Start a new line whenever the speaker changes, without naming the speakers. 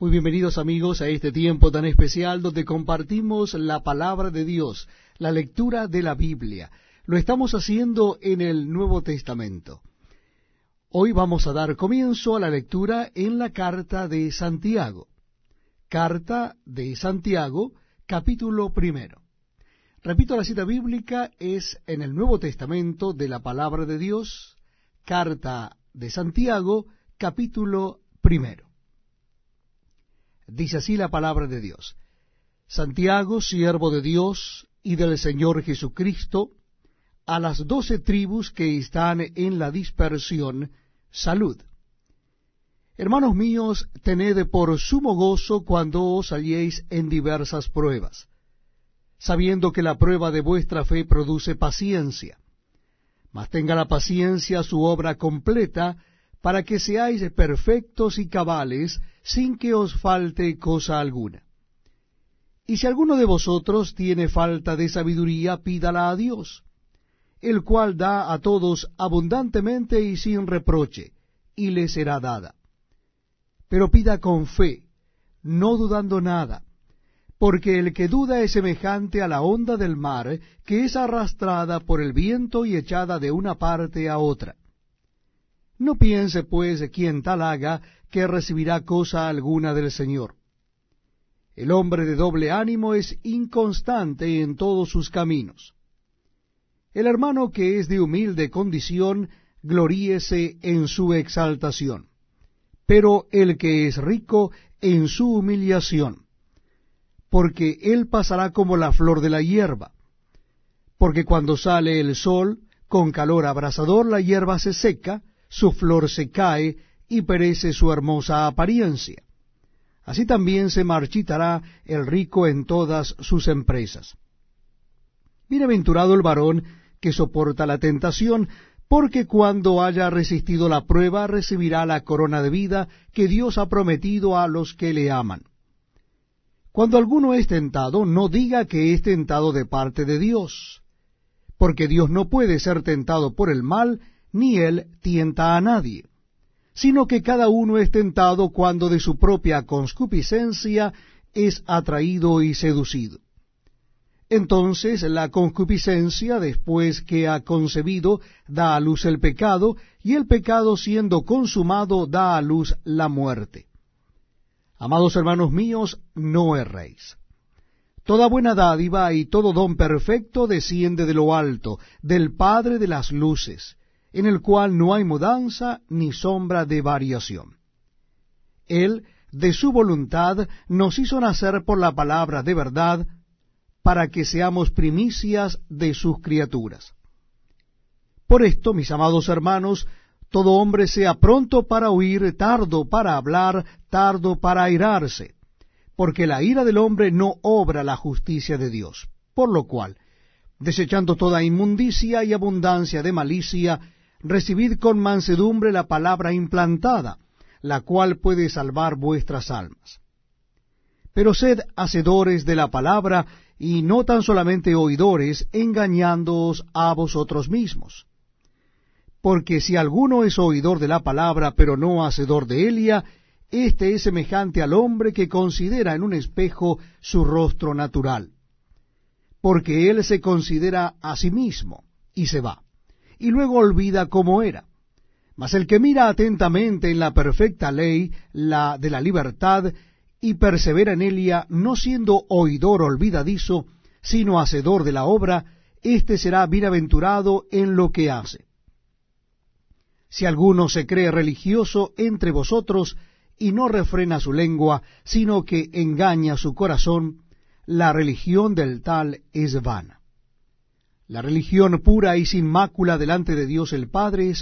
Muy bienvenidos amigos a este tiempo tan especial donde compartimos la palabra de Dios, la lectura de la Biblia. Lo estamos haciendo en el Nuevo Testamento. Hoy vamos a dar comienzo a la lectura en la carta de Santiago. Carta de Santiago, capítulo primero. Repito, la cita bíblica es en el Nuevo Testamento de la palabra de Dios, carta de Santiago, capítulo primero. Dice así la palabra de Dios. Santiago, siervo de Dios y del Señor Jesucristo, a las doce tribus que están en la dispersión, salud. Hermanos míos, tened por sumo gozo cuando os halléis en diversas pruebas, sabiendo que la prueba de vuestra fe produce paciencia. Mas tenga la paciencia su obra completa, para que seáis perfectos y cabales, sin que os falte cosa alguna. Y si alguno de vosotros tiene falta de sabiduría, pídala a Dios, el cual da a todos abundantemente y sin reproche, y le será dada. Pero pida con fe, no dudando nada, porque el que duda es semejante a la onda del mar, que es arrastrada por el viento y echada de una parte a otra. No piense, pues, quien tal haga, que recibirá cosa alguna del Señor. El hombre de doble ánimo es inconstante en todos sus caminos. El hermano que es de humilde condición, gloríese en su exaltación, pero el que es rico en su humillación, porque él pasará como la flor de la hierba, porque cuando sale el sol, con calor abrasador la hierba se seca, su flor se cae y perece su hermosa apariencia. Así también se marchitará el rico en todas sus empresas. Bienaventurado el varón que soporta la tentación, porque cuando haya resistido la prueba recibirá la corona de vida que Dios ha prometido a los que le aman. Cuando alguno es tentado, no diga que es tentado de parte de Dios, porque Dios no puede ser tentado por el mal, ni él tienta a nadie, sino que cada uno es tentado cuando de su propia concupiscencia es atraído y seducido. Entonces la concupiscencia, después que ha concebido, da a luz el pecado, y el pecado siendo consumado da a luz la muerte. Amados hermanos míos, no erréis. Toda buena dádiva y todo don perfecto desciende de lo alto, del Padre de las luces, en el cual no hay mudanza ni sombra de variación. Él, de su voluntad, nos hizo nacer por la palabra de verdad, para que seamos primicias de sus criaturas. Por esto, mis amados hermanos, todo hombre sea pronto para oír, tardo para hablar, tardo para airarse, porque la ira del hombre no obra la justicia de Dios. Por lo cual, desechando toda inmundicia y abundancia de malicia, recibid con mansedumbre la palabra implantada, la cual puede salvar vuestras almas. Pero sed hacedores de la palabra, y no tan solamente oidores, engañándoos a vosotros mismos. Porque si alguno es oidor de la palabra, pero no hacedor de ella, éste es semejante al hombre que considera en un espejo su rostro natural. Porque él se considera a sí mismo, y se va y luego olvida cómo era. Mas el que mira atentamente en la perfecta ley, la de la libertad, y persevera en ella, no siendo oidor olvidadizo, sino hacedor de la obra, éste será bienaventurado en lo que hace. Si alguno se cree religioso entre vosotros, y no refrena su lengua, sino que engaña su corazón, la religión del tal es vana. La religión pura y sin mácula delante de Dios el Padre es